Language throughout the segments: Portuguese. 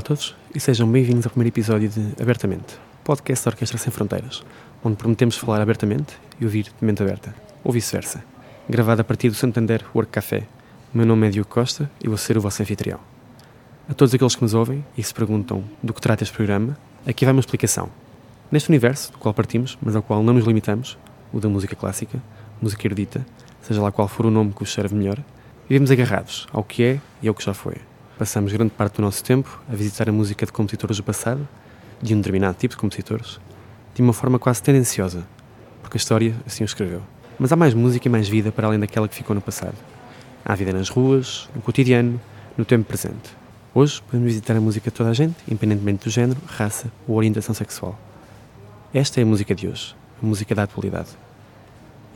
A todos e sejam bem-vindos ao primeiro episódio de Abertamente, podcast da Orquestra Sem Fronteiras, onde prometemos falar abertamente e ouvir de mente aberta, ou vice-versa. Gravado a partir do Santander Work Café. Meu nome é Diogo Costa e vou ser o vosso anfitrião. A todos aqueles que nos ouvem e se perguntam do que trata este programa, aqui vai uma explicação. Neste universo do qual partimos, mas ao qual não nos limitamos, o da música clássica, música erudita, seja lá qual for o nome que vos serve melhor, vivemos agarrados ao que é e ao que já foi. Passamos grande parte do nosso tempo a visitar a música de compositores do passado, de um determinado tipo de compositores, de uma forma quase tendenciosa, porque a história assim o escreveu. Mas há mais música e mais vida para além daquela que ficou no passado. Há vida nas ruas, no cotidiano, no tempo presente. Hoje podemos visitar a música de toda a gente, independentemente do género, raça ou orientação sexual. Esta é a música de hoje, a música da atualidade.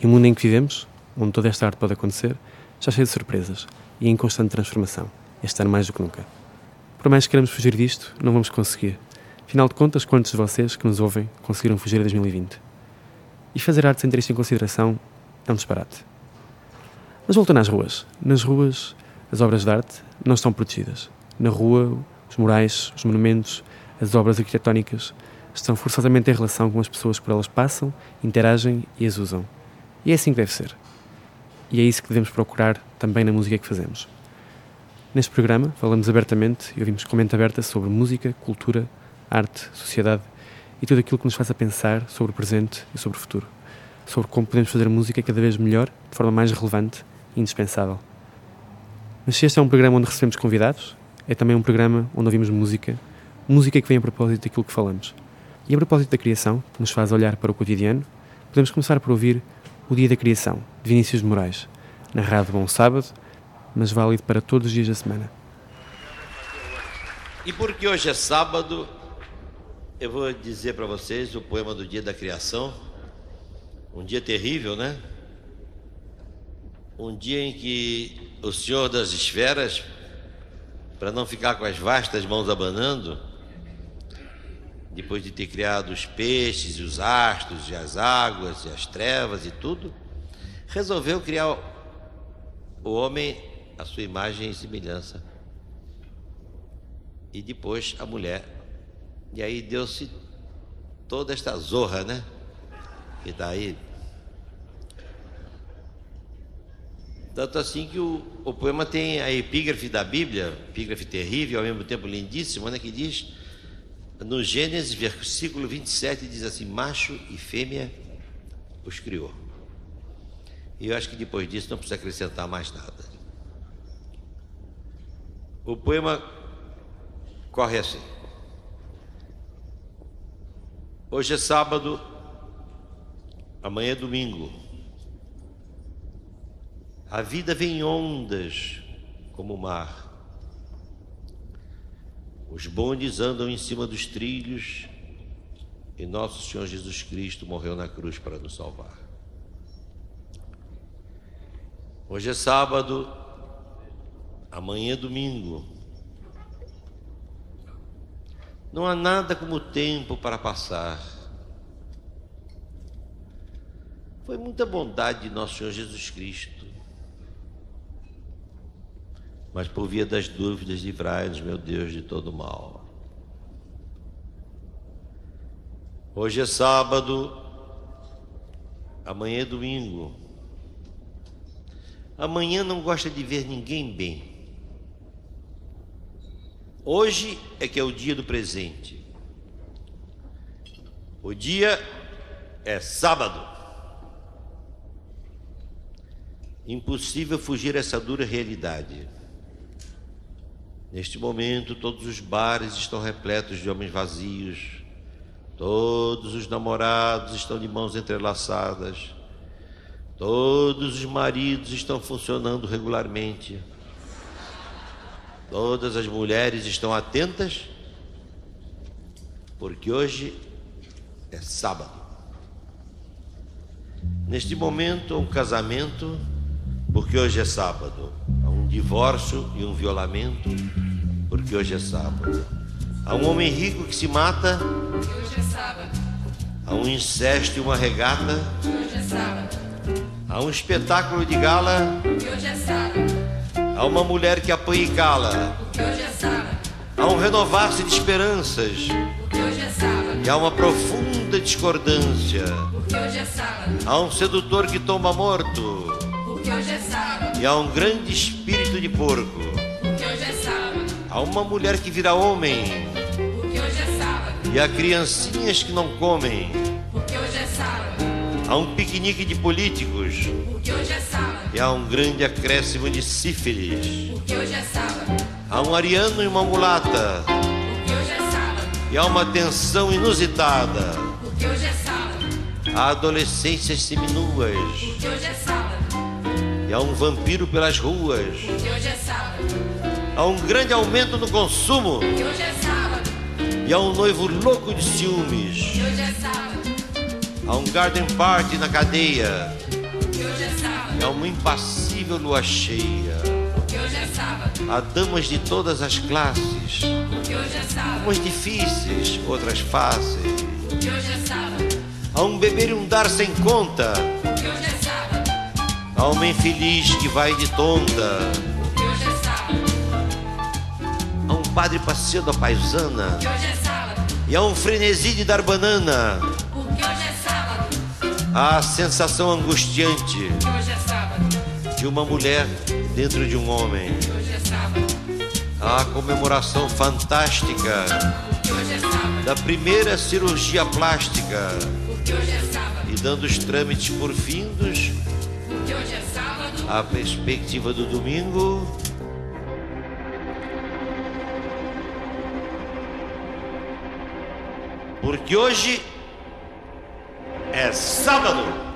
E o mundo em que vivemos, onde toda esta arte pode acontecer, está cheio de surpresas e em constante transformação este ano mais do que nunca. Por mais que queremos fugir disto, não vamos conseguir. Afinal de contas, quantos de vocês que nos ouvem conseguiram fugir a 2020? E fazer arte sem ter isto em consideração é um disparate. Mas voltando às ruas. Nas ruas, as obras de arte não estão protegidas. Na rua, os murais, os monumentos, as obras arquitetónicas estão forçosamente em relação com as pessoas que por elas passam, interagem e as usam. E é assim que deve ser. E é isso que devemos procurar também na música que fazemos. Neste programa, falamos abertamente e ouvimos com mente aberta sobre música, cultura, arte, sociedade e tudo aquilo que nos faça pensar sobre o presente e sobre o futuro. Sobre como podemos fazer música cada vez melhor, de forma mais relevante e indispensável. Mas se este é um programa onde recebemos convidados, é também um programa onde ouvimos música, música que vem a propósito daquilo que falamos. E a propósito da criação, que nos faz olhar para o cotidiano, podemos começar por ouvir O Dia da Criação, de Vinícius de Moraes, narrado bom sábado, mas válido para todos os dias da semana. E porque hoje é sábado, eu vou dizer para vocês o poema do dia da criação. Um dia terrível, né? Um dia em que o Senhor das esferas, para não ficar com as vastas mãos abanando, depois de ter criado os peixes, os astros, e as águas, e as trevas e tudo, resolveu criar o homem a sua imagem e semelhança. E depois a mulher. E aí deu-se toda esta zorra, né? Que está aí. Tanto assim que o, o poema tem a epígrafe da Bíblia, epígrafe terrível, ao mesmo tempo lindíssima, né? Que diz, no Gênesis, versículo 27, diz assim: macho e fêmea os criou. E eu acho que depois disso não precisa acrescentar mais nada. O poema corre assim. Hoje é sábado, amanhã é domingo. A vida vem em ondas como o mar. Os bondes andam em cima dos trilhos e nosso Senhor Jesus Cristo morreu na cruz para nos salvar. Hoje é sábado, Amanhã é domingo. Não há nada como tempo para passar. Foi muita bondade de nosso Senhor Jesus Cristo. Mas por via das dúvidas, livrai-nos, meu Deus, de todo mal. Hoje é sábado, amanhã é domingo. Amanhã não gosta de ver ninguém bem. Hoje é que é o dia do presente. O dia é sábado. Impossível fugir essa dura realidade. Neste momento, todos os bares estão repletos de homens vazios. Todos os namorados estão de mãos entrelaçadas. Todos os maridos estão funcionando regularmente. Todas as mulheres estão atentas, porque hoje é sábado. Neste momento, um casamento, porque hoje é sábado. Há um divórcio e um violamento, porque hoje é sábado. Há um homem rico que se mata, porque hoje é sábado. Há um incesto e uma regata, porque hoje é sábado. Há um espetáculo de gala, porque hoje é sábado. Há uma mulher que apanha e cala. Há um renovar-se de esperanças. E há uma profunda discordância. Há um sedutor que tomba morto. E há um grande espírito de porco. Há uma mulher que vira homem. E há criancinhas que não comem. Há um piquenique de políticos, porque hoje é sábado. E há um grande acréscimo de sífilis, porque hoje é sábado. Há um ariano e uma mulata, porque hoje é sábado. E há uma tensão inusitada, porque hoje é sábado. Há adolescências seminuas, porque hoje é sábado. E há um vampiro pelas ruas, porque hoje é sábado. Há um grande aumento no consumo, porque hoje é sábado. E há um noivo louco de ciúmes, porque hoje é sábado. Há um garden party na cadeia, porque hoje é sábado. Há uma impassível lua cheia, porque hoje é sábado. Há damas de todas as classes, porque hoje é sábado. Umas difíceis, outras fáceis, porque hoje é sábado. Há um beber e um dar sem conta, porque hoje é sábado. Há uma infeliz que vai de tonta, porque hoje é sábado. Há um padre passeando a paisana, porque hoje é sábado. E há um frenesi de dar banana, porque hoje é sábado. Há a sensação angustiante, porque hoje é. De uma mulher dentro de um homem, é a comemoração fantástica. Da primeira cirurgia plástica. E dando os trâmites por findos. A perspectiva do domingo. Porque hoje é sábado.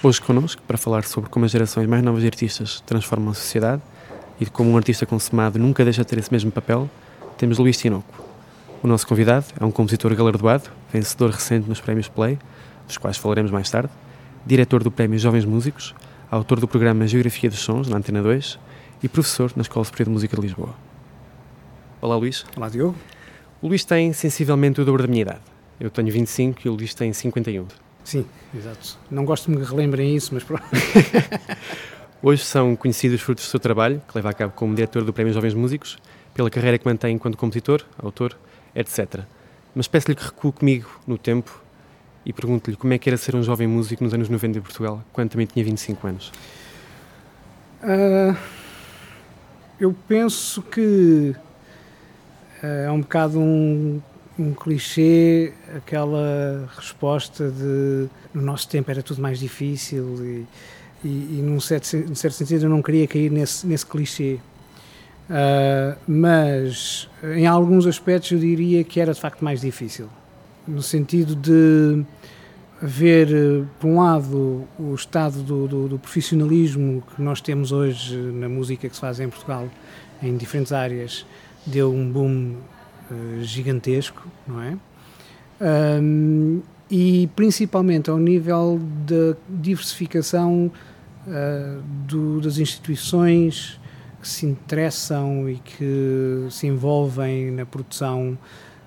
Hoje connosco para falar sobre como as gerações mais novas de artistas transformam a sociedade e de como um artista consumado nunca deixa de ter esse mesmo papel, temos Luís Tinoco. O nosso convidado é um compositor galardoado, vencedor recente nos prémios Play, dos quais falaremos mais tarde, diretor do Prémio Jovens Músicos, autor do programa Geografia dos Sons, na Antena 2, e professor na Escola Superior de Música de Lisboa. Olá, Luís. Olá, Diogo. O Luís tem sensivelmente o dobro da minha idade. Eu tenho 25 e o Luís tem 51. Sim, exato. Não gosto que me relembrem isso, mas pronto. Hoje são conhecidos frutos do seu trabalho, que leva a cabo como diretor do Prémio Jovens Músicos, pela carreira que mantém enquanto compositor, autor, etc. Mas peço-lhe que recue comigo no tempo e pergunto-lhe como é que era ser um jovem músico nos anos 90 em Portugal, quando também tinha 25 anos. Uh, eu penso que uh, é um bocado um, um clichê aquela resposta de no nosso tempo era tudo mais difícil e, e, e num, certo, num certo sentido eu não queria cair nesse, nesse clichê. Uh, mas em alguns aspectos eu diria que era de facto mais difícil, no sentido de ver, por um lado, o estado do, do, do, profissionalismo que nós temos hoje na música que se faz em Portugal, em diferentes áreas, deu um boom uh, gigantesco, não é? Um, e principalmente ao nível da diversificação uh, do, das instituições que se interessam e que se envolvem na produção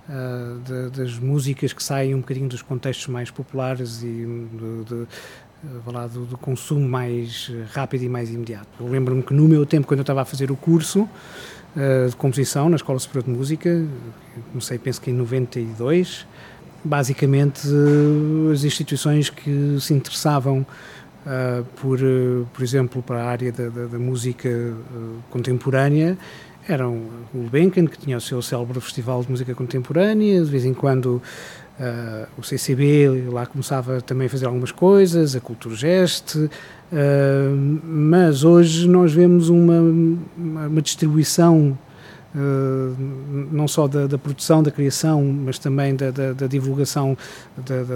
uh, de, das músicas que saem um bocadinho dos contextos mais populares e de, de, uh, do, do, consumo mais rápido e mais imediato. Eu lembro-me que no meu tempo, quando eu estava a fazer o curso uh, de composição na Escola Superior de Música, comecei penso que em 92, basicamente as instituições que se interessavam Uh, por, uh, por exemplo, para a área da, da, da música uh, contemporânea, eram o Gulbenkian, que tinha o seu célebre festival de música contemporânea, de vez em quando o CCB lá começava também a fazer algumas coisas, a Culturgest, mas hoje nós vemos uma, uma distribuição não só da, da, produção, da criação, mas também da, da, da divulgação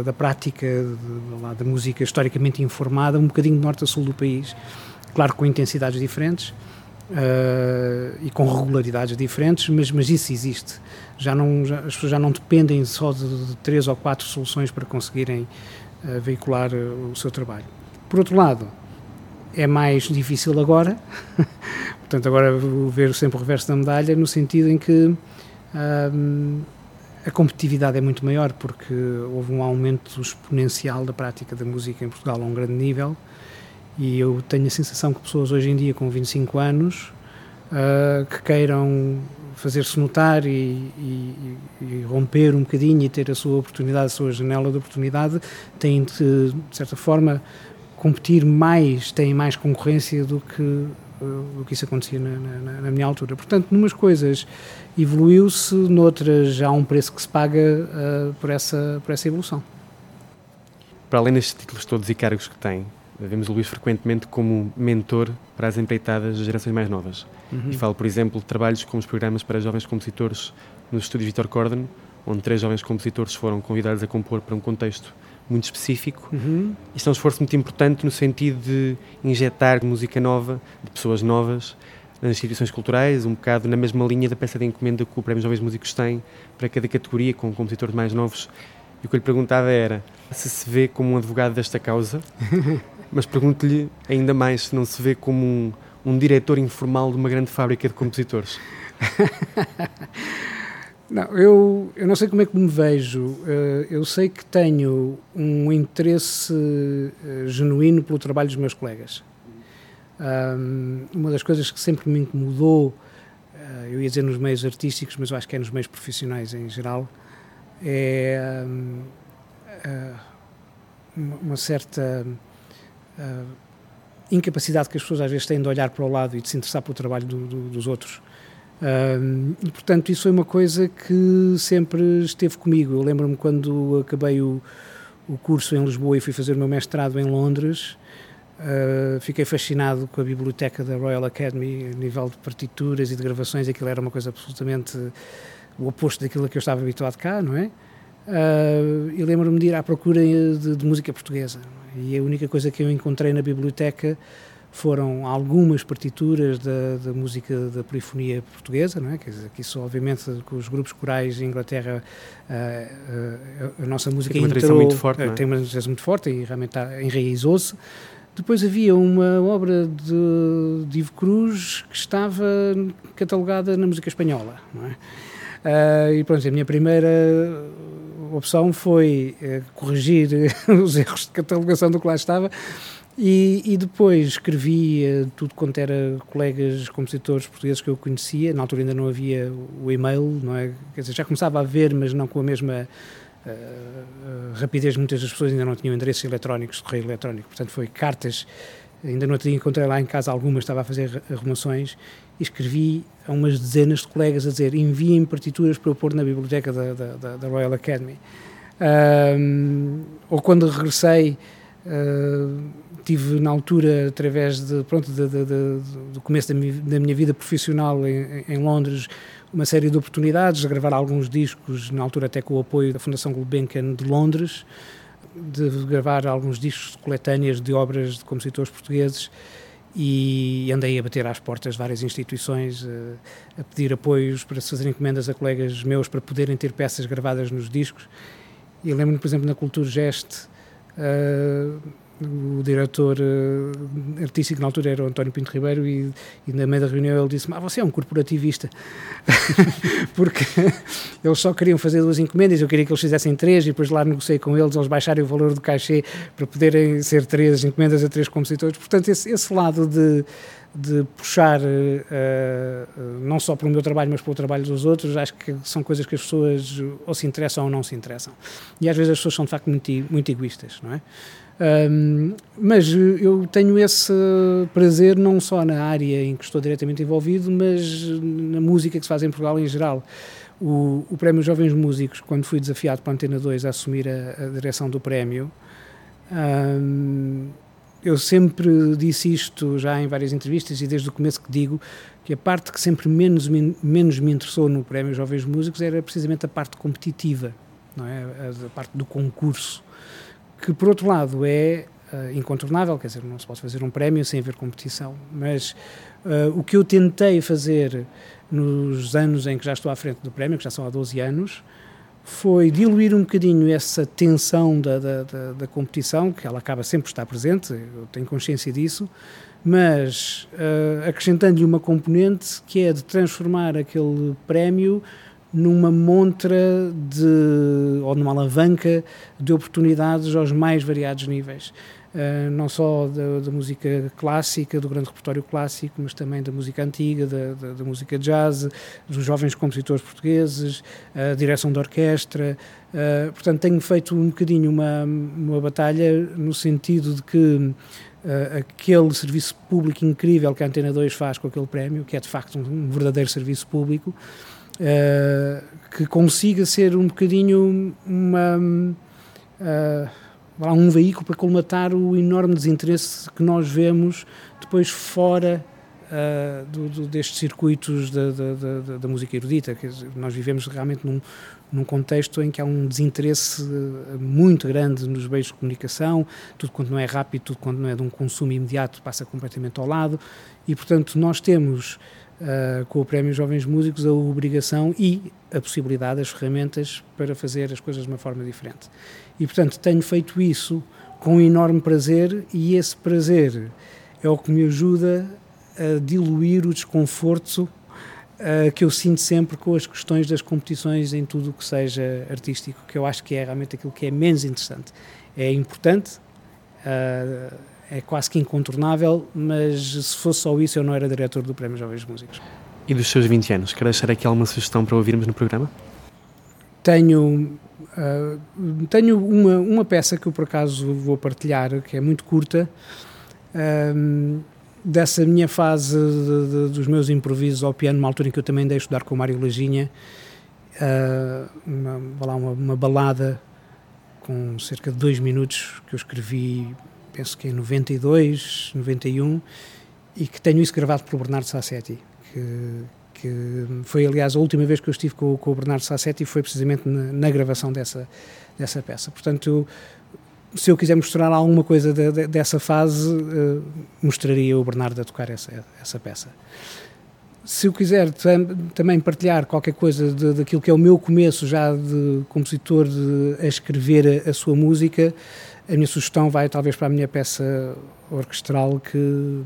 da, prática da música historicamente informada, um bocadinho de norte a sul do país, claro com intensidades diferentes uh, e com regularidades diferentes, mas, mas isso existe. Já não, já, as pessoas já não dependem só de, de três ou quatro soluções para conseguirem uh, veicular uh, o seu trabalho. Por outro lado, é mais difícil agora, portanto, agora ver sempre o reverso da medalha, no sentido em que a competitividade é muito maior, porque houve um aumento exponencial da prática da música em Portugal a um grande nível. E eu tenho a sensação que pessoas hoje em dia com 25 anos uh, que queiram fazer-se notar e, e, e, romper um bocadinho e ter a sua oportunidade, a sua janela de oportunidade, têm de, de certa forma, competir mais, têm mais concorrência do que, uh, do que isso acontecia na, na, na minha altura. Portanto, numas coisas evoluiu-se, noutras já há um preço que se paga uh, por, essa, por essa evolução. Para além destes títulos todos e cargos que tem, Vemos o Luís frequentemente como mentor para as empreitadas das gerações mais novas. Uhum. E falo, por exemplo, de trabalhos como os programas para jovens compositores nos estúdios Vitor Corden, onde três jovens compositores foram convidados a compor para um contexto muito específico. Uhum. Isto é um esforço muito importante no sentido de injetar música nova, de pessoas novas, nas instituições culturais, um bocado na mesma linha da peça de encomenda que o Prémio Jovens Músicos tem para cada categoria, com compositores mais novos. E o que eu lhe perguntava era se se vê como um advogado desta causa Mas pergunto-lhe ainda mais se não se vê como um, um diretor informal de uma grande fábrica de compositores. Não, eu, eu não sei como é que me vejo. Eh, eu sei que tenho um interesse eh, genuíno pelo trabalho dos meus colegas. uma das coisas que sempre me incomodou, eh, eu ia dizer nos meios artísticos, mas eu acho que é nos meios profissionais em geral, é uma certa incapacidade que as pessoas às vezes têm de olhar para o lado e de se interessar pelo trabalho do, do, dos outros. Uh, e, portanto, isso foi uma coisa que sempre esteve comigo. Eu lembro-me quando acabei o, o curso em Lisboa e fui fazer o meu mestrado em Londres, uh, fiquei fascinado com a biblioteca da Royal Academy, a nível de partituras e de gravações, aquilo era uma coisa absolutamente o oposto daquilo a que eu estava habituado cá, não é? Uh, e lembro-me de ir à procura de, de música portuguesa. E a única coisa que eu encontrei na biblioteca foram algumas partituras da, da, música da polifonia portuguesa, não é? Quer dizer, que isso obviamente com os grupos corais em Inglaterra a, a, a nossa música tem uma entrou, muito forte, é? tem uma tradição muito forte e realmente enraizou-se. Depois havia uma obra de, de Ivo Cruz que estava catalogada na música espanhola, não é? Uh, e pronto, a minha primeira opção foi uh, corrigir os erros de catalogação do que lá estava e, e depois escrevi uh, tudo quanto era colegas compositores portugueses que eu conhecia. Na altura ainda não havia o e-mail, não é? Quer dizer, já começava a haver, mas não com a mesma rapidez. Muitas das pessoas ainda não tinham endereços eletrónicos, correio eletrónico. Portanto, foi cartas ainda outro dia encontrei lá em casa algumas, estava a fazer arrumações e escrevi a umas dezenas de colegas a dizer enviem partituras para eu pôr na biblioteca da, da, da Royal Academy. Um, ou quando regressei, uh, tive na altura, através de, pronto, de, de, do começo da minha, da minha, vida profissional em, em, Londres, uma série de oportunidades, de gravar alguns discos, na altura até com o apoio da Fundação Gulbenkian de Londres, de gravar alguns discos de coletâneas de obras de compositores portugueses e andei a bater às portas de várias instituições, a, a pedir apoios para se fazerem encomendas a colegas meus para poderem ter peças gravadas nos discos. E lembro-me, por exemplo, na Cultura Geste, uh, o diretor uh, artístico na altura era o António Pinto Ribeiro e, e na meio da reunião ele disse ah, você é um corporativista porque eles só queriam fazer duas encomendas eu queria que eles fizessem três e depois lá negociei com eles eles baixarem o valor do cachê para poderem ser três encomendas a três compositores portanto esse, esse lado de de puxar uh, não só para o meu trabalho, mas para o trabalho dos outros, acho que são coisas que as pessoas ou se interessam ou não se interessam. E às vezes as pessoas são de facto muito, muito egoístas, não é? Um, mas eu tenho esse prazer não só na área em que estou diretamente envolvido, mas na música que se faz em Portugal em geral. O, o Prémio Jovens Músicos, quando fui desafiado para a Antena 2 a assumir a, a direção do prémio, um, eu sempre disse isto já em várias entrevistas e desde o começo que digo que a parte que sempre menos, menos me interessou no Prémio Jovens Músicos era precisamente a parte competitiva, não é? a, a parte do concurso, que por outro lado é uh, incontornável, quer dizer, não se pode fazer um prémio sem haver competição, mas uh, o que eu tentei fazer nos anos em que já estou à frente do prémio, que já são há 12 anos, foi diluir um bocadinho essa tensão da, da, da, da competição, que ela acaba sempre estar presente, eu tenho consciência disso, mas uh, acrescentando-lhe uma componente que é de transformar aquele prémio numa montra de, ou numa alavanca de oportunidades aos mais variados níveis. Uh, não só da, da, música clássica, do grande repertório clássico, mas também da música antiga, da, da, da música jazz, dos jovens compositores portugueses, a direção da orquestra. Uh, portanto, tenho feito um bocadinho uma, uma batalha no sentido de que uh, aquele serviço público incrível que a Antena 2 faz com aquele prémio, que é de facto um, um verdadeiro serviço público, uh, que consiga ser um bocadinho uma, uh, um veículo para colmatar o enorme desinteresse que nós vemos depois fora uh, do, do, destes circuitos da, da, da, da música erudita. Dizer, nós vivemos realmente num, num contexto em que há um desinteresse muito grande nos meios de comunicação, tudo quanto não é rápido, tudo quanto não é de um consumo imediato passa completamente ao lado e, portanto, nós temos uh, com o Prémio Jovens Músicos a obrigação e a possibilidade, as ferramentas para fazer as coisas de uma forma diferente. E, portanto, tenho feito isso com enorme prazer e esse prazer é o que me ajuda a diluir o desconforto uh, que eu sinto sempre com as questões das competições em tudo o que seja artístico, que eu acho que é realmente aquilo que é menos interessante. É importante, uh, é quase que incontornável, mas se fosse só isso eu não era diretor do Prémio Jovens Músicos. E dos seus 20 anos, quer deixar aqui alguma sugestão para ouvirmos no programa? Tenho, uh, tenho uma, uma peça que eu por acaso vou partilhar, que é muito curta, dessa minha fase de, de, dos meus improvisos ao piano, uma altura em que eu também dei estudar com o Mário Lajinha, uh, uma, uma, uma, balada com cerca de dois minutos que eu escrevi, penso que em 92, 91, e que tenho isso gravado pelo Bernardo Sassetti, que, que foi aliás a última vez que eu estive com, com o Bernardo Sassetti foi precisamente na, na gravação dessa, dessa peça. Portanto, se eu quiser mostrar alguma coisa de, de, dessa fase, uh, mostraria o Bernardo a tocar essa, essa peça. Se eu quiser tam, também partilhar qualquer coisa de, daquilo que é o meu começo já de compositor a escrever a, a, sua música, a minha sugestão vai talvez para a minha peça orquestral que,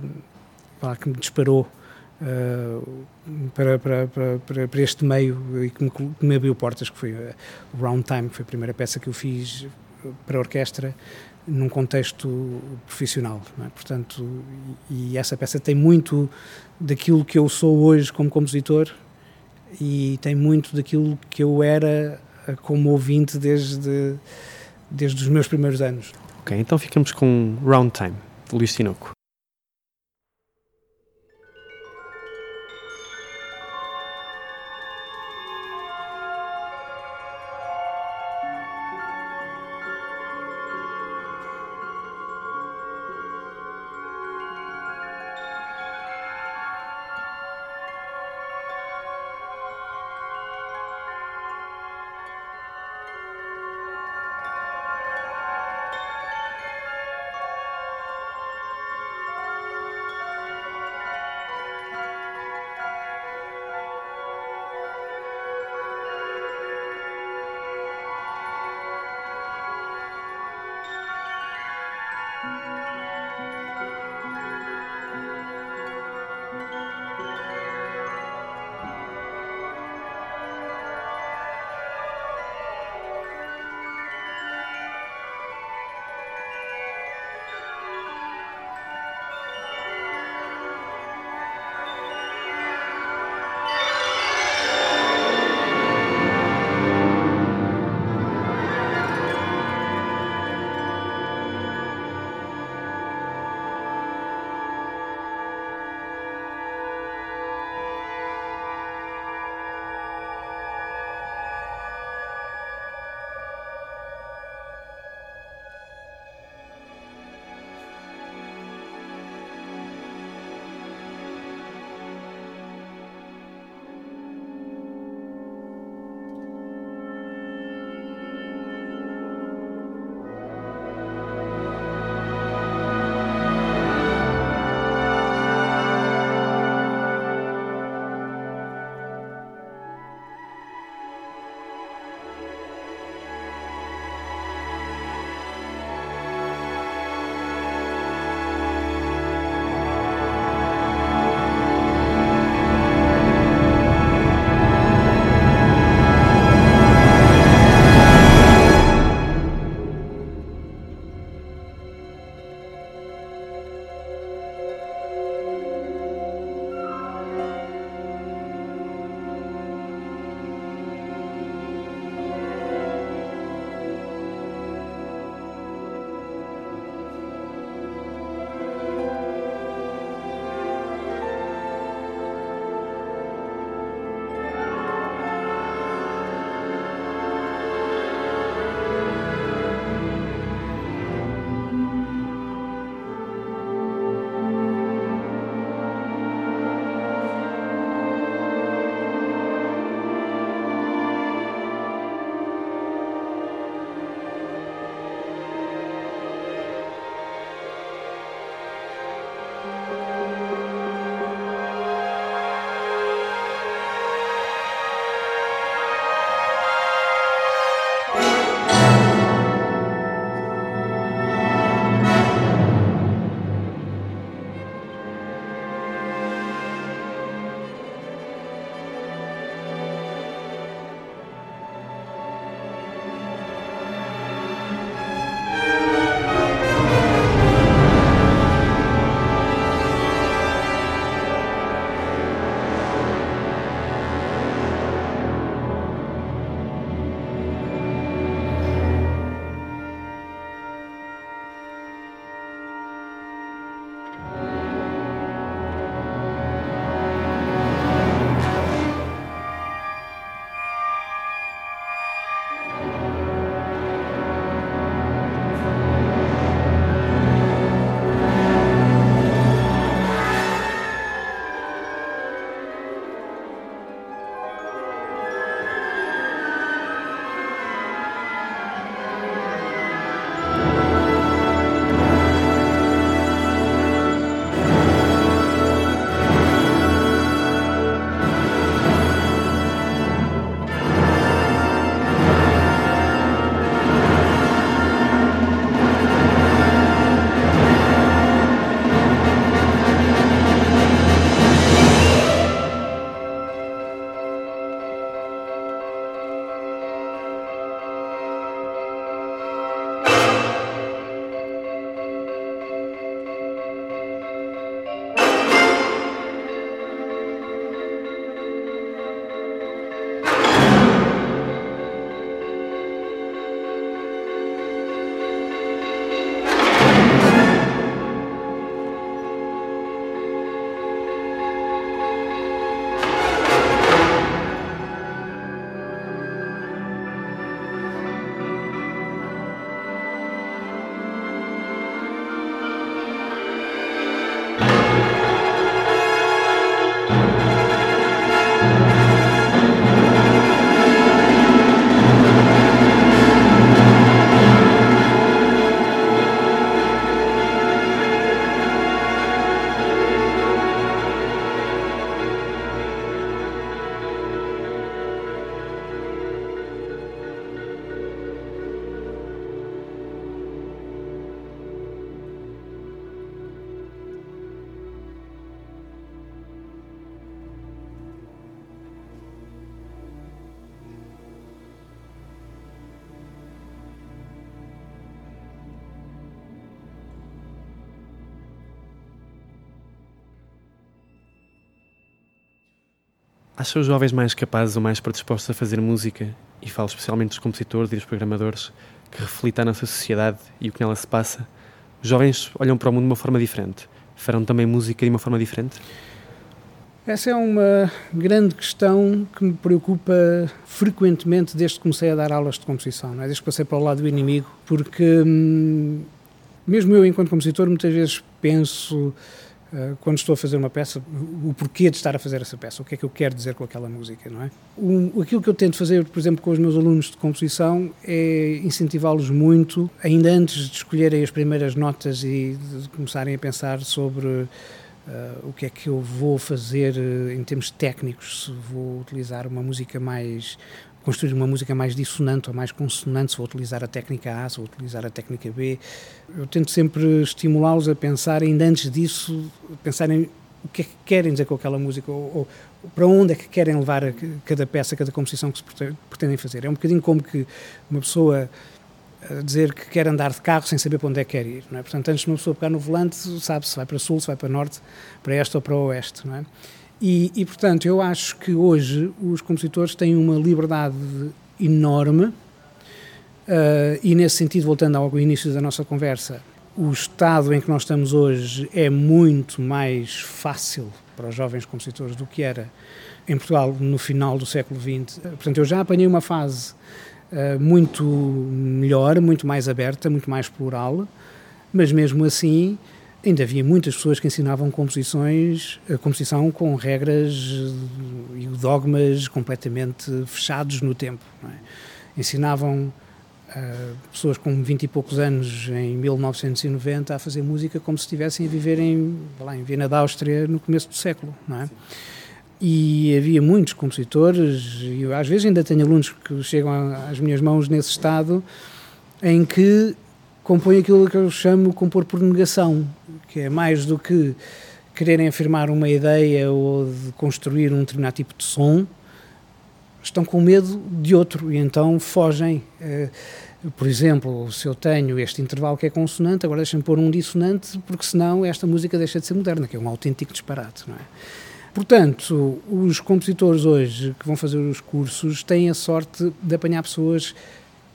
que me disparou uh, para, para, para, para, este meio e que me, que me abriu portas, que foi o Round Time, que foi a primeira peça que eu fiz para a orquestra num contexto profissional. É? Portanto, e, e, essa peça tem muito daquilo que eu sou hoje como compositor e tem muito daquilo que eu era eh, como ouvinte desde, desde os meus primeiros anos. Ok, então ficamos com Round Time, de Luís Tinoco. Acha os jovens mais capazes ou mais predispostos a fazer música, e falo especialmente dos compositores e dos programadores, que reflitam a nossa sociedade e o que nela se passa? Os jovens olham para o mundo de uma forma diferente. Farão também música de uma forma diferente? Essa é uma grande questão que me preocupa frequentemente desde que comecei a dar aulas de composição, é? desde que passei para o lado do inimigo, porque hum, mesmo eu, enquanto compositor, muitas vezes penso, quando estou a fazer uma peça, o porquê de estar a fazer essa peça, o que é que eu quero dizer com aquela música, não é? O, aquilo que eu tento fazer, por exemplo, com os meus alunos de composição é incentivá-los muito, ainda antes de escolherem as primeiras notas e de começarem a pensar sobre Uh, o que é que eu vou fazer uh, em termos técnicos, se vou utilizar uma música mais, construir uma música mais dissonante ou mais consonante, se vou utilizar a técnica A, se vou utilizar a técnica B. Eu tento sempre estimulá-los a pensar, ainda antes disso, pensarem o que é que querem dizer com aquela música, ou, ou para onde é que querem levar cada peça, cada composição que se pretendem fazer. É um bocadinho como que uma pessoa dizer que quer andar de carro sem saber para onde é que quer ir. Não é? Portanto, antes de uma pessoa pegar no volante, sabe se vai para sul, se vai para norte, para este ou para oeste. Não é? E, e, portanto, eu acho que hoje os compositores têm uma liberdade enorme uh, e, nesse sentido, voltando ao início da nossa conversa, o estado em que nós estamos hoje é muito mais fácil para os jovens compositores do que era em Portugal no final do século XX. Portanto, eu já apanhei uma fase uh, muito melhor, muito mais aberta, muito mais plural, mas mesmo assim ainda havia muitas pessoas que ensinavam composições, a composição com regras e dogmas completamente fechados no tempo. É? Ensinavam uh, pessoas com 20 e poucos anos em 1990 a fazer música como se estivessem a viver em, lá, em Viena da Áustria no começo do século. Não é? e havia muitos compositores, e eu às vezes ainda tenho alunos que chegam às minhas mãos nesse estado, em que compõem aquilo que eu chamo compor por negação, que é mais do que quererem afirmar uma ideia ou de construir um determinado tipo de som, estão com medo de outro e então fogem. Eh, por exemplo, se eu tenho este intervalo que é consonante, agora deixem-me pôr um dissonante, porque senão esta música deixa de ser moderna, que é um autêntico disparate, não é? Portanto, os compositores hoje que vão fazer os cursos têm a sorte de apanhar pessoas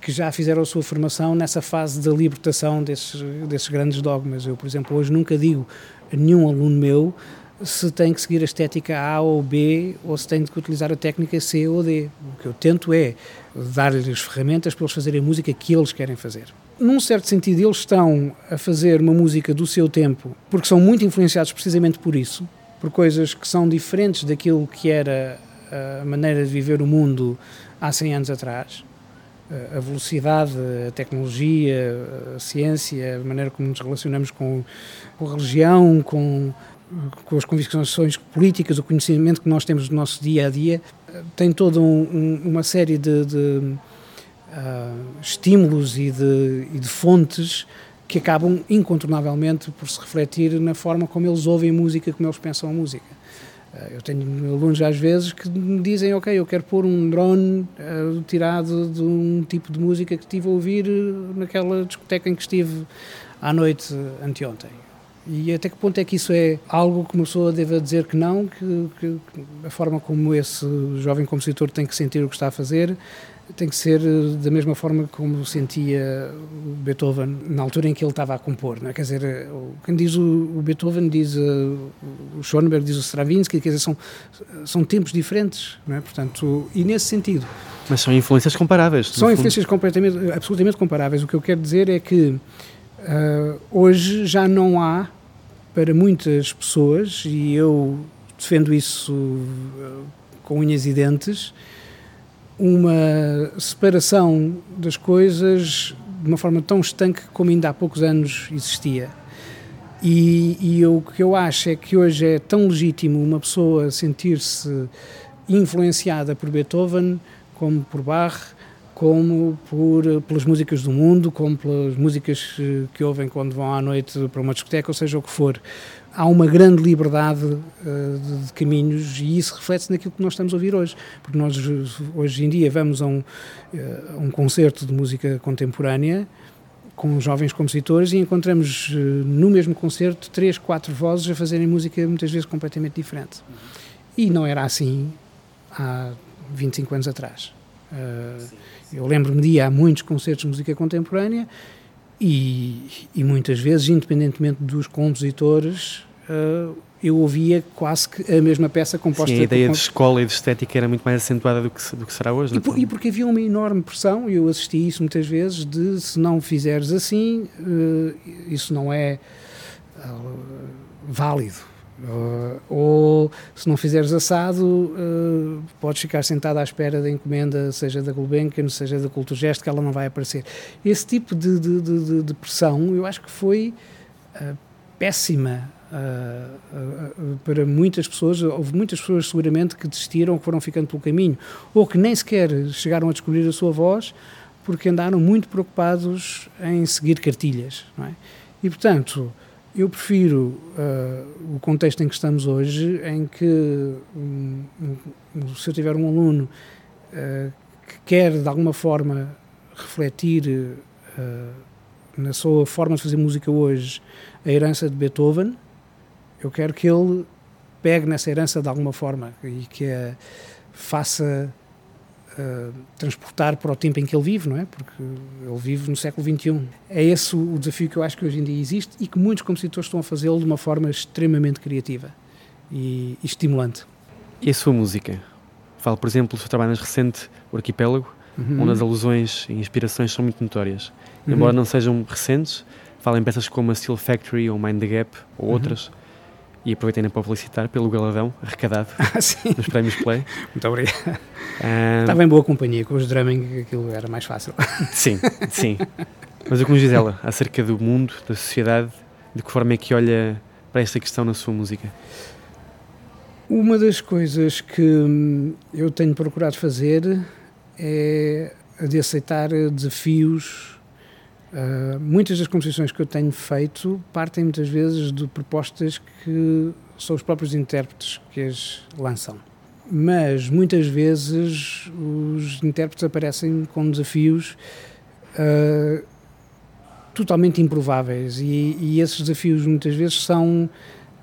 que já fizeram a sua formação nessa fase da libertação desses, desses grandes dogmas. Eu, por exemplo, hoje nunca digo a nenhum aluno meu se tem que seguir a estética A ou B ou se tem que utilizar a técnica C ou D. O que eu tento é dar-lhes ferramentas para eles fazerem a música que eles querem fazer. Num certo sentido, eles estão a fazer uma música do seu tempo porque são muito influenciados precisamente por isso por coisas que são diferentes daquilo que era a maneira de viver o mundo há 100 anos atrás. A velocidade, a tecnologia, a ciência, a maneira como nos relacionamos com, com a religião, com, com as convicções políticas, o conhecimento que nós temos do nosso dia a dia, tem toda um, um, uma série de, de uh, estímulos e de, e de fontes que acabam incontornavelmente por se refletir na forma como eles ouvem música, como eles pensam a música. Eh, eu tenho alunos às vezes que me dizem, ok, eu quero pôr um drone uh, tirado de um tipo de música que estive a ouvir eh, naquela discoteca em que estive à noite anteontem. E até que ponto é que isso é algo que uma pessoa deva dizer que não, que, que a forma como esse jovem compositor tem que sentir o que está a fazer tem que ser eh, da mesma forma como sentia Beethoven na altura em que ele estava a compor. Não é? Quer dizer, eh, quem diz o, Beethoven diz uh, o Schoenberg, diz o Stravinsky, quer dizer, são, são tempos diferentes, não é? Portanto, e nesse sentido. Mas são influências comparáveis. São influências completamente, absolutamente comparáveis. O que eu quero dizer é que uh, hoje já não há, para muitas pessoas, e eu defendo isso uh, com unhas e dentes, uma separação das coisas de uma forma tão estanque como ainda há poucos anos existia. E, e eu, o que eu acho é que hoje é tão legítimo uma pessoa sentir-se influenciada por Beethoven, como por Bach, como por, pelas músicas do mundo, como pelas músicas que ouvem quando vão à noite para uma discoteca, ou seja o que for há uma grande liberdade uh, de, de, caminhos e isso reflete-se naquilo que nós estamos a ouvir hoje. Porque nós, hoje em dia, vamos a um, uh, um concerto de música contemporânea com jovens compositores e encontramos uh, no mesmo concerto três, quatro vozes a fazerem música muitas vezes completamente diferente. E não era assim há 25 anos atrás. Eu lembro-me de ir a muitos concertos de música contemporânea e, e muitas vezes, independentemente dos compositores, uh, eu ouvia quase que a mesma peça composta. Sim, a ideia por... de escola e de estética era muito mais acentuada do que, do que será hoje. E, por, e, porque havia uma enorme pressão, e eu assisti isso muitas vezes, de se não fizeres assim, uh, isso não é uh, válido. Uh, ou se não fizeres assado, uh, podes ficar sentado à espera da encomenda, seja da Gulbenkian, seja da Culturgest, que ela não vai aparecer. Esse tipo de, de, de, de pressão eu acho que foi uh, péssima para muitas pessoas. Houve muitas pessoas, seguramente, que desistiram, que foram ficando pelo caminho, ou que nem sequer chegaram a descobrir a sua voz, porque andaram muito preocupados em seguir cartilhas. É? E, portanto eu prefiro uh, o contexto em que estamos hoje, em que um, um, se eu tiver um aluno uh, que quer de alguma forma refletir uh, na sua forma de fazer música hoje a herança de Beethoven, eu quero que ele pegue nessa herança de alguma forma e que a faça uh, transportar para o tempo em que ele vive, não é? Porque ele vive no século XXI. É esse o desafio que eu acho que hoje em dia existe e que muitos compositores estão a fazê-lo de uma forma extremamente criativa e, e, estimulante. E a sua música? Falo, por exemplo, do seu trabalho mais recente, O Arquipélago, uhum. onde as alusões e inspirações são muito notórias. Uhum. Embora não sejam recentes, falam em peças como a Steel Factory ou Mind the Gap ou uhum. outras e aproveitei para felicitar pelo galadão arrecadado ah, nos prémios Play. Muito obrigado. Um, Estava em boa companhia com os drumming, aquilo era mais fácil. Sim, sim. Mas o que nos diz ela acerca do mundo, da sociedade, de que forma é que olha para esta questão na sua música? Uma das coisas que hum, eu tenho procurado fazer é a de aceitar desafios Uh, muitas das composições que eu tenho feito partem muitas vezes de propostas que são os próprios intérpretes que as lançam. Mas muitas vezes os intérpretes aparecem com desafios uh, totalmente improváveis e, e, esses desafios muitas vezes são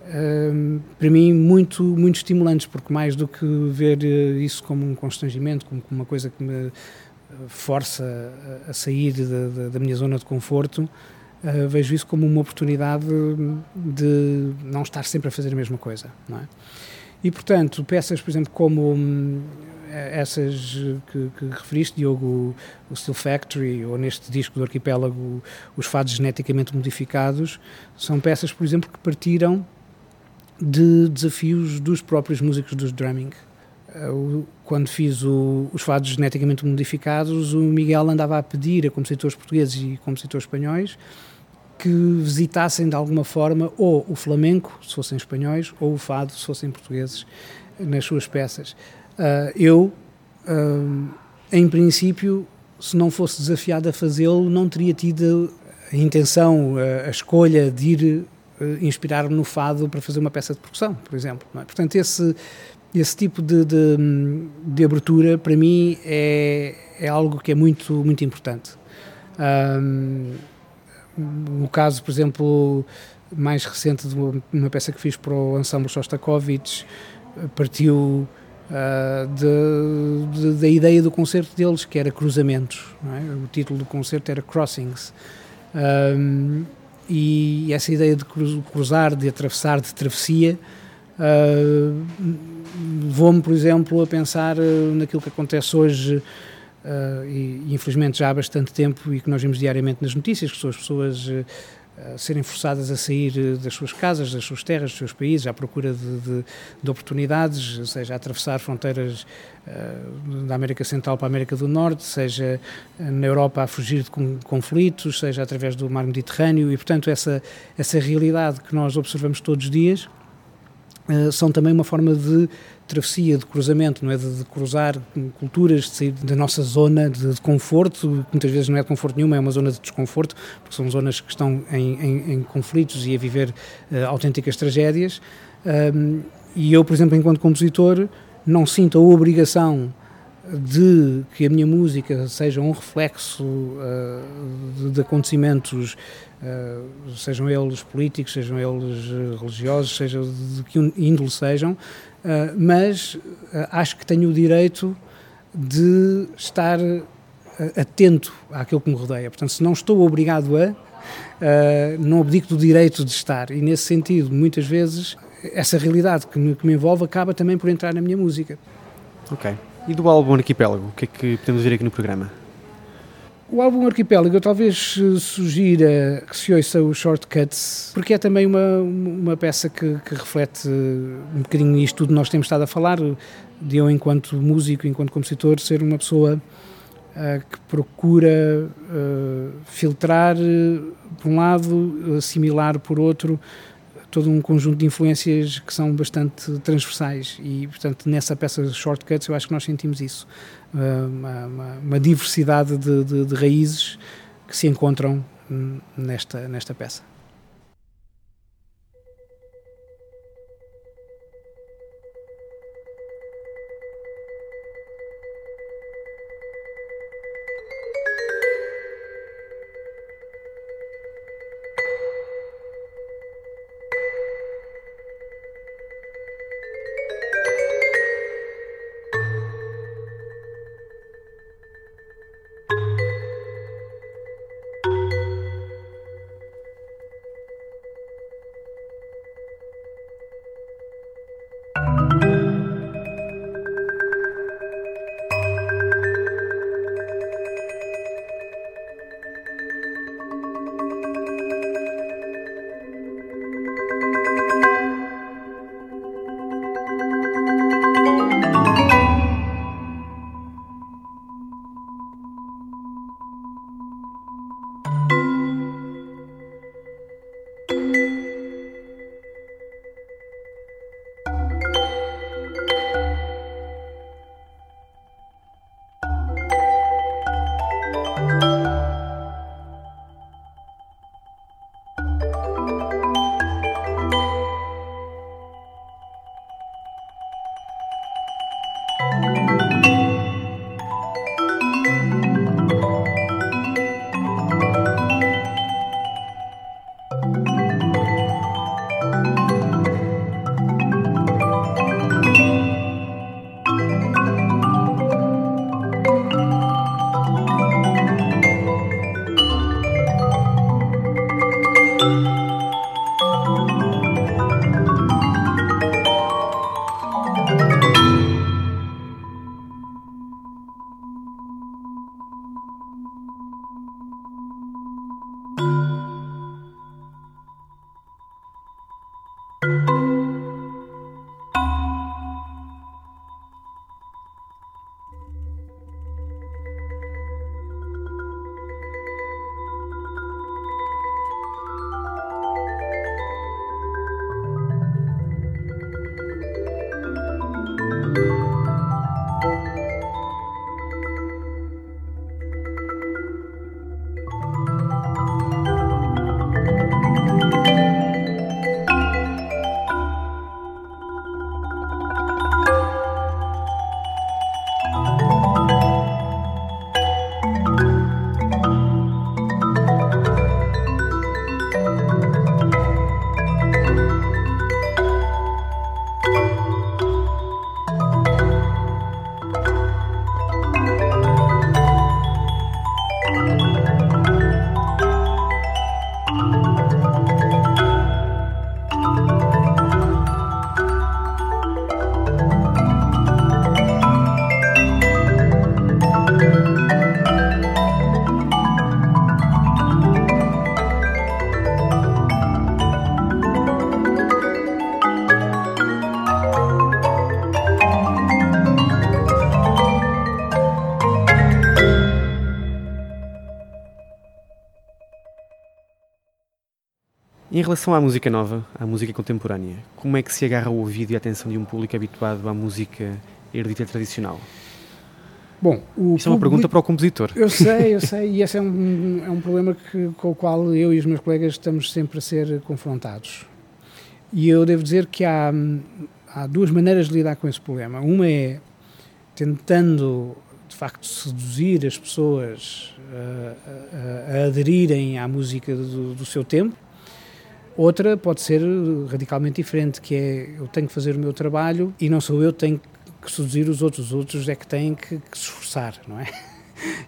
uh, para mim muito muito estimulantes porque mais do que ver isso como um constrangimento como uma coisa que me força a, sair da, da, minha zona de conforto, uh, vejo isso como uma oportunidade de não estar sempre a fazer a mesma coisa, não é? E, portanto, peças, por exemplo, como hum, essas que, que, referiste, Diogo, o Steel Factory, ou neste disco do Arquipélago, os fados geneticamente modificados, são peças, por exemplo, que partiram de desafios dos próprios músicos dos drumming. Uh, quando fiz o, os fados geneticamente modificados, o Miguel andava a pedir a compositores portugueses e compositores espanhóis que visitassem de alguma forma ou o flamenco, se fossem espanhóis, ou o fado, se fossem portugueses, nas suas peças. Uh, eu, uh, em princípio, se não fosse desafiado a fazê-lo, não teria tido a intenção, a, escolha de ir inspirar-me no fado para fazer uma peça de percussão, por exemplo. É? Portanto, esse esse tipo de, de, de, abertura para mim é, é algo que é muito muito importante um, no caso por exemplo mais recente de uma, peça que fiz para o ensemble Shostakovich partiu uh, de, de, da ideia do concerto deles que era cruzamentos é? o título do concerto era Crossings um, e essa ideia de cruzar de atravessar de travessia uh, levou-me, por exemplo, a pensar uh, naquilo que acontece hoje uh, e, infelizmente já há bastante tempo e que nós vemos diariamente nas notícias, que são as pessoas uh, serem forçadas a sair das suas casas, das suas terras, dos seus países, à procura de, de, de oportunidades, seja a atravessar fronteiras da América Central para a América do Norte, seja na Europa a fugir de conflitos, seja através do mar Mediterrâneo e, portanto, essa, essa realidade que nós observamos todos os dias eh, são também uma forma de travessia, de cruzamento, não é? De, de cruzar culturas, de sair da nossa zona de, de, conforto, que muitas vezes não é de conforto nenhuma, é uma zona de desconforto, porque são zonas que estão em, em, em conflitos e a viver uh, autênticas tragédias. Um, e eu, por exemplo, enquanto compositor, não sinto a obrigação de que a minha música seja um reflexo uh, de, de, acontecimentos, uh, sejam eles políticos, sejam eles religiosos, seja de que índole sejam, Uh, mas uh, acho que tenho o direito de estar atento àquilo que me rodeia. Portanto, se não estou obrigado a, não abdico do direito de estar. E nesse sentido, muitas vezes, essa realidade que me, que me envolve acaba também por entrar na minha música. Ok. E do álbum Arquipélago, o que é que podemos ver aqui no programa? O álbum Arquipélago eu talvez eh, sugira que se ouça o Shortcuts, porque é também uma, uma peça que, que reflete um bocadinho isto tudo que nós temos estado a falar, de eu enquanto músico, enquanto compositor, ser uma pessoa uh, que procura uh, filtrar por um lado, assimilar por outro, todo um conjunto de influências que são bastante transversais e, portanto, nessa peça Shortcuts eu acho que nós sentimos isso, uma, uma, uma diversidade de, de, de raízes que se encontram nesta, nesta peça. Em relação à música nova, à música contemporânea, como é que se agarra o ouvido e a atenção de um público habituado à música erudita tradicional? Bom, o Isto é uma pergunta para o compositor. Eu sei, eu sei, e esse é um, é um problema que, com o qual eu e os meus colegas estamos sempre a ser confrontados. E eu devo dizer que há, há duas maneiras de lidar com esse problema. Uma é tentando, de facto, seduzir as pessoas a, a, a aderirem à música do, do seu tempo, Outra pode ser radicalmente diferente, que é eu tenho que fazer o meu trabalho e não sou eu que tenho que seduzir os outros, os outros é que têm que, que se esforçar, não é?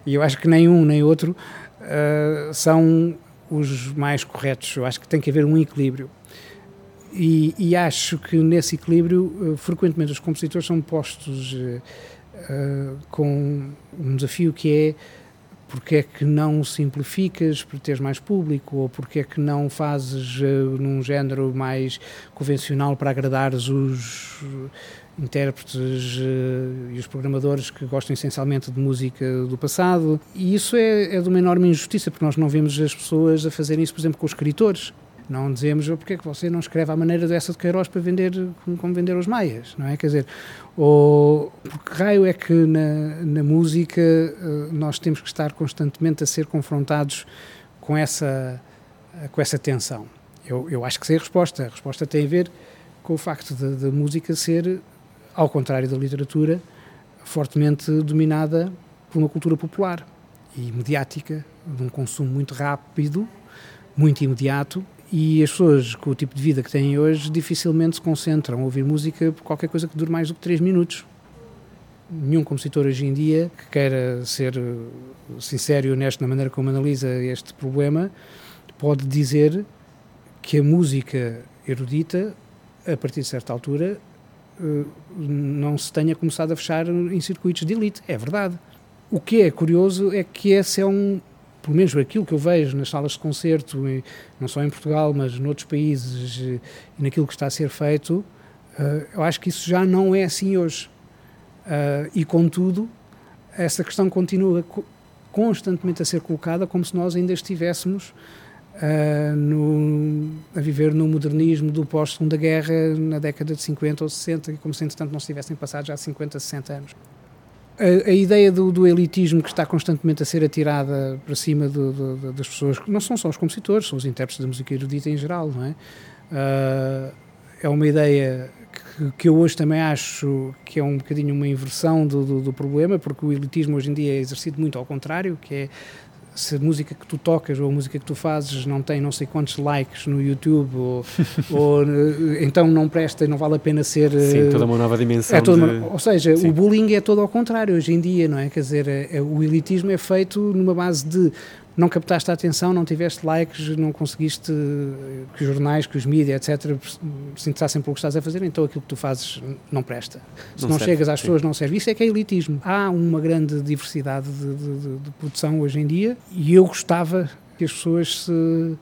E eu acho que nem um nem outro uh, são os mais corretos. Eu acho que tem que haver um equilíbrio. E, e acho que nesse equilíbrio, uh, frequentemente os compositores são postos uh, com um desafio que é porque é que não simplificas para teres mais público? Ou porque é que não fazes uh, num género mais convencional para agradares os intérpretes uh, e os programadores que gostam essencialmente de música do passado? E isso é, é de uma enorme injustiça porque nós não vemos as pessoas a fazerem isso por exemplo com os escritores não dizemos porque é que você não escreve à maneira dessa de Queiroz para vender como vender os maias, não é? Quer dizer, ou porque raio é que na, na música eh, nós temos que estar constantemente a ser confrontados com essa, com essa tensão? Eu, eu acho que sei a resposta. A resposta tem a ver com o facto da música ser, ao contrário da literatura, fortemente dominada por uma cultura popular e mediática, de um consumo muito rápido, muito imediato e as pessoas com o tipo de vida que têm hoje dificilmente se concentram a ouvir música por qualquer coisa que dure mais do que 3 minutos. Nenhum compositor hoje em dia que queira ser eh, sincero e honesto na maneira como analisa este problema pode dizer que a música erudita, a partir de certa altura, eh, não se tenha começado a fechar em circuitos de elite. É verdade. O que é curioso é que esse é um pelo menos aquilo que eu vejo nas salas de concerto, não só em Portugal, mas noutros países, e naquilo que está a ser feito, eh, eu acho que isso já não é assim hoje. Eh, e, contudo, essa questão continua constantemente a ser colocada como se nós ainda estivéssemos uh, no, a viver no modernismo do pós-segunda guerra na década de 50 ou 60, como se entretanto não se tivessem passado já 50, 60 anos a, a ideia do, do, elitismo que está constantemente a ser atirada para cima do, do, das pessoas, que não são só os compositores, são os intérpretes da música erudita em geral, não é? Uh, é uma ideia que, que, eu hoje também acho que é um bocadinho uma inversão do, do, problema, porque o elitismo hoje em dia é exercido muito ao contrário, que é se a música que tu tocas ou a música que tu fazes não tem não sei quantos likes no YouTube ou, ou eh, então não presta e não vale a pena ser sim, toda uma nova dimensão é de... uma, ou seja, sim. o bullying é todo ao contrário hoje em dia, não é? Quer dizer, é, é, o elitismo é feito numa base de não captaste a atenção, não tiveste likes, não conseguiste que os jornais, que os mídias, etc., se interessassem pelo que estás a fazer, então aquilo que tu fazes não presta. Se não, não serve, chegas às sim. pessoas, não serve. Isso é que é elitismo. Há uma grande diversidade de, de, de, produção hoje em dia e eu gostava que as pessoas se,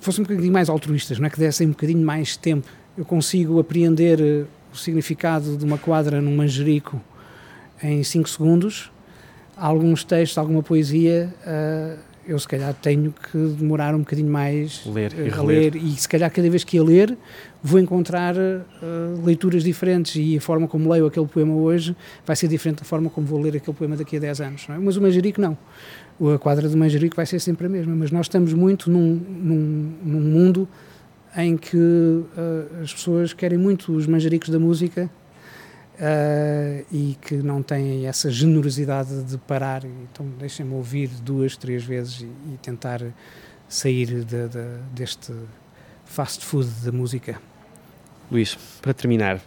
fossem um bocadinho mais altruístas, não é? que dessem um bocadinho mais tempo. Eu consigo apreender eh, o significado de uma quadra num manjerico em 5 segundos alguns textos, alguma poesia, uh, eu se calhar tenho que demorar um bocadinho mais ler e a ler. e se calhar cada vez que ia ler vou encontrar uh, leituras diferentes e a forma como leio aquele poema hoje vai ser diferente da forma como vou ler aquele poema daqui a 10 anos, é? mas o Manjerico não. A quadra do Manjerico vai ser sempre a mesma, mas nós estamos muito num, num, num mundo em que uh, as pessoas querem muito os manjericos da música Uh, e que não têm essa generosidade de parar. Então, deixem-me ouvir duas, três vezes e, e tentar sair de, de, deste fast food da música. Luís, para terminar,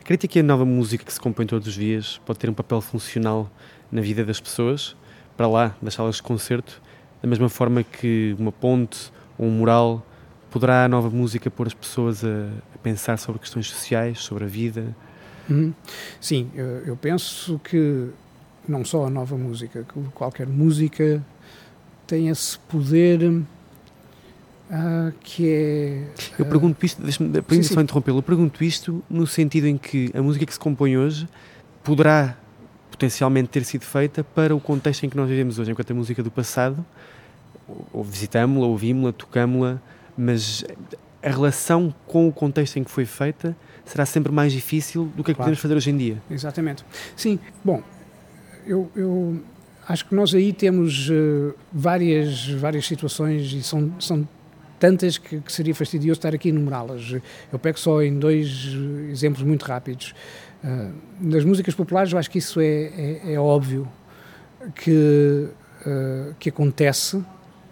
acredita que a nova música que se compõe todos os dias pode ter um papel funcional na vida das pessoas, para lá das salas de concerto, da mesma forma que uma ponte ou um mural poderá a nova música pôr as pessoas a, a pensar sobre questões sociais, sobre a vida, Uhum. Sim, eu, eu, penso que não só a nova música, que qualquer música tem esse poder uh, que é. Uh, eu pergunto isto, deixa-me só interrompê-lo, eu pergunto isto no sentido em que a música que se compõe hoje poderá potencialmente ter sido feita para o contexto em que nós vivemos hoje, enquanto a música do passado, ou visitámos-la, ouvimos-la, tocámos-la, mas a relação com o contexto em que foi feita será sempre mais difícil do que é que claro. podemos fazer hoje em dia. Exatamente. Sim, bom, eu, eu acho que nós aí temos uh, várias, várias situações e são, são tantas que, que seria fastidioso estar aqui a enumerá-las. Eu pego só em dois exemplos muito rápidos. Uh, nas músicas populares, eu acho que isso é, é, é óbvio que, uh, que acontece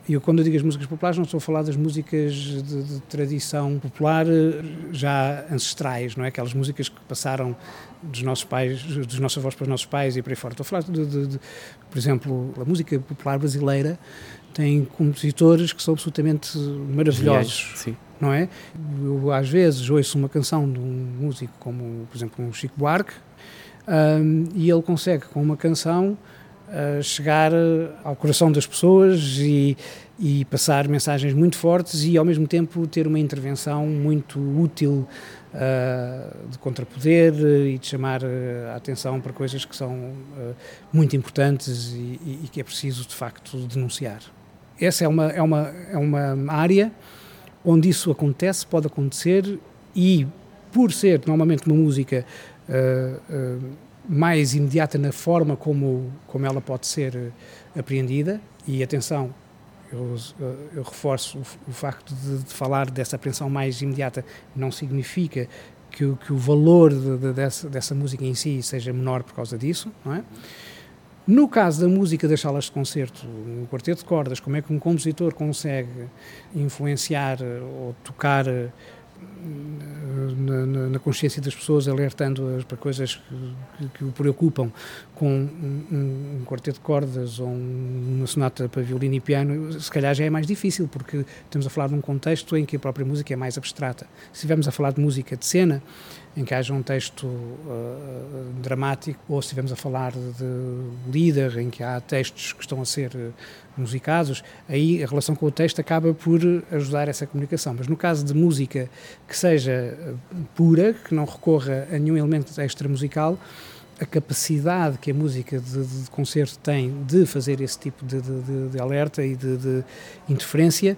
E eu, quando eu digo as músicas populares, não estou a falar das músicas de, de tradição popular eh, já ancestrais, não é? Aquelas músicas que passaram dos nossos pais, dos nossos avós para os nossos pais e por aí fora. Estou a falar, de, de, de por exemplo, a música popular brasileira tem compositores que são absolutamente maravilhosos. Sim. não é? Eu às vezes ouço uma canção de um músico como, por exemplo, um Chico Buarque, um, e ele consegue com uma canção chegar ao coração das pessoas e, e, passar mensagens muito fortes e ao mesmo tempo ter uma intervenção muito útil uh, de contrapoder e de chamar a atenção para coisas que são muito importantes e, e, que é preciso de facto denunciar. Essa é uma, é uma, é uma área onde isso acontece, pode acontecer e por ser normalmente uma música uh, uh, mais imediata na forma como, como ela pode ser uh, apreendida, e atenção, eu, eu reforço o, o facto de, de, falar dessa apreensão mais imediata, não significa que, que o valor de, de, dessa, dessa música em si seja menor por causa disso, não é? No caso da música das salas de concerto, no quarteto de cordas, como é que um compositor consegue influenciar ou tocar na, na, consciência das pessoas, alertando-as para coisas que, que, o preocupam, com um, um, quarteto de cordas ou uma sonata para violino e piano, se calhar já é mais difícil, porque estamos a falar de um contexto em que a própria música é mais abstrata. Se estivermos a falar de música de cena, em que haja um texto uh, dramático, ou se estivermos a falar de líder, em que há textos que estão a ser uh, musicados, aí a relação com o texto acaba por ajudar essa comunicação. Mas no caso de música que seja uh, pura, que não recorra a nenhum elemento extra musical, a capacidade que a música de, de concerto tem de fazer esse tipo de, de, de alerta e de, interferência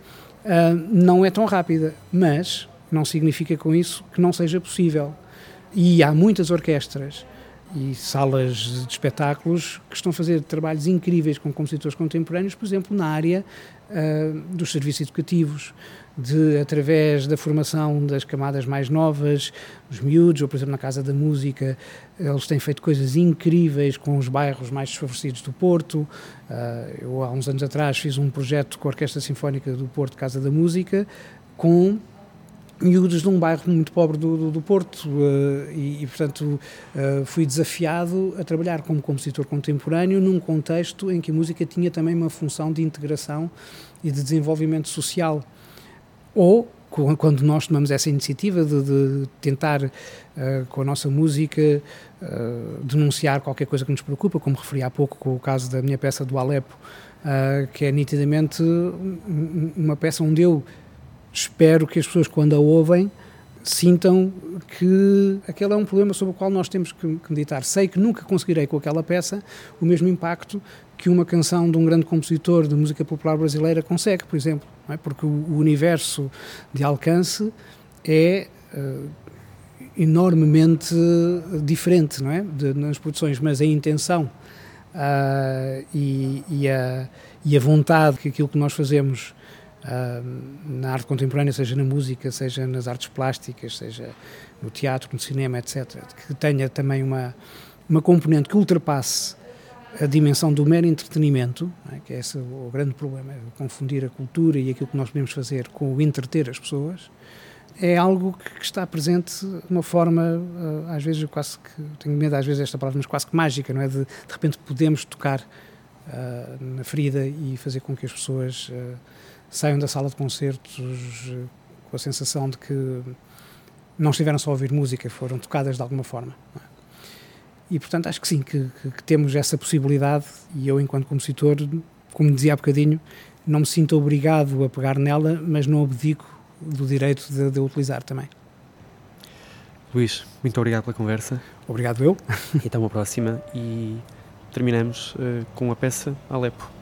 não é tão rápida, mas não significa com isso que não seja possível. E há muitas orquestras e salas de espetáculos que estão a fazer trabalhos incríveis com compositores contemporâneos, por exemplo, na área uh, dos serviços educativos, de através da formação das camadas mais novas, os miúdos, ou por exemplo na Casa da Música, eles têm feito coisas incríveis com os bairros mais desfavorecidos do Porto. Uh, eu há uns anos atrás fiz um projeto com a Orquestra Sinfónica do Porto Casa da Música com miúdos de um bairro muito pobre do, do, do Porto uh, e, e, portanto, uh, fui desafiado a trabalhar como compositor contemporâneo num contexto em que a música tinha também uma função de integração e de desenvolvimento social. Ou, quando nós tomamos essa iniciativa de, de tentar, uh, com a nossa música, denunciar qualquer coisa que nos preocupa, como referi há pouco com o caso da minha peça do Alepo, que é nitidamente uma peça onde eu espero que as pessoas, quando a ouvem, sintam que aquele é um problema sobre o qual nós temos que meditar. Sei que nunca conseguirei com aquela peça o mesmo impacto que uma canção de um grande compositor de música popular brasileira consegue, por exemplo, é? porque o universo de alcance é uh, enormemente diferente, não é, de, nas produções, mas a intenção uh, e, e, a, e a vontade que aquilo que nós fazemos na arte contemporânea, seja na música, seja nas artes plásticas, seja no teatro, no cinema, etc., que tenha também uma, uma componente que ultrapasse a dimensão do mero entretenimento, é? que é esse o grande problema, é confundir a cultura e aquilo que nós podemos fazer com o entreter as pessoas, é algo que está presente de uma forma, ah, às vezes, quase que, tenho medo às vezes desta palavra, mas quase que mágica, não é? De, de repente podemos tocar uh, na ferida e fazer com que as pessoas uh, saiam da sala de concertos eh, com a sensação de que não estiveram só a ouvir música, foram tocadas de alguma forma. É? E, portanto, acho que sim, que, que, que, temos essa possibilidade e eu, enquanto compositor, como dizia há bocadinho, não me sinto obrigado a pegar nela, mas não abdico do direito de, de a utilizar também. Luís, muito obrigado pela conversa. Obrigado eu. E até uma próxima. E terminamos uh, com a peça Alepo.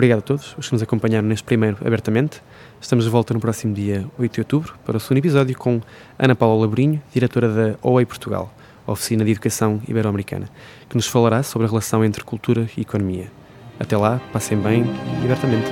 Obrigado a todos os que nos acompanharam neste primeiro Abertamente. Estamos de volta no próximo dia 8 de outubro para o segundo episódio com Ana Paula Laborinho, diretora da OEI Portugal, Oficina de Educação Ibero-Americana, que nos falará sobre a relação entre cultura e economia. Até lá, passem bem e abertamente.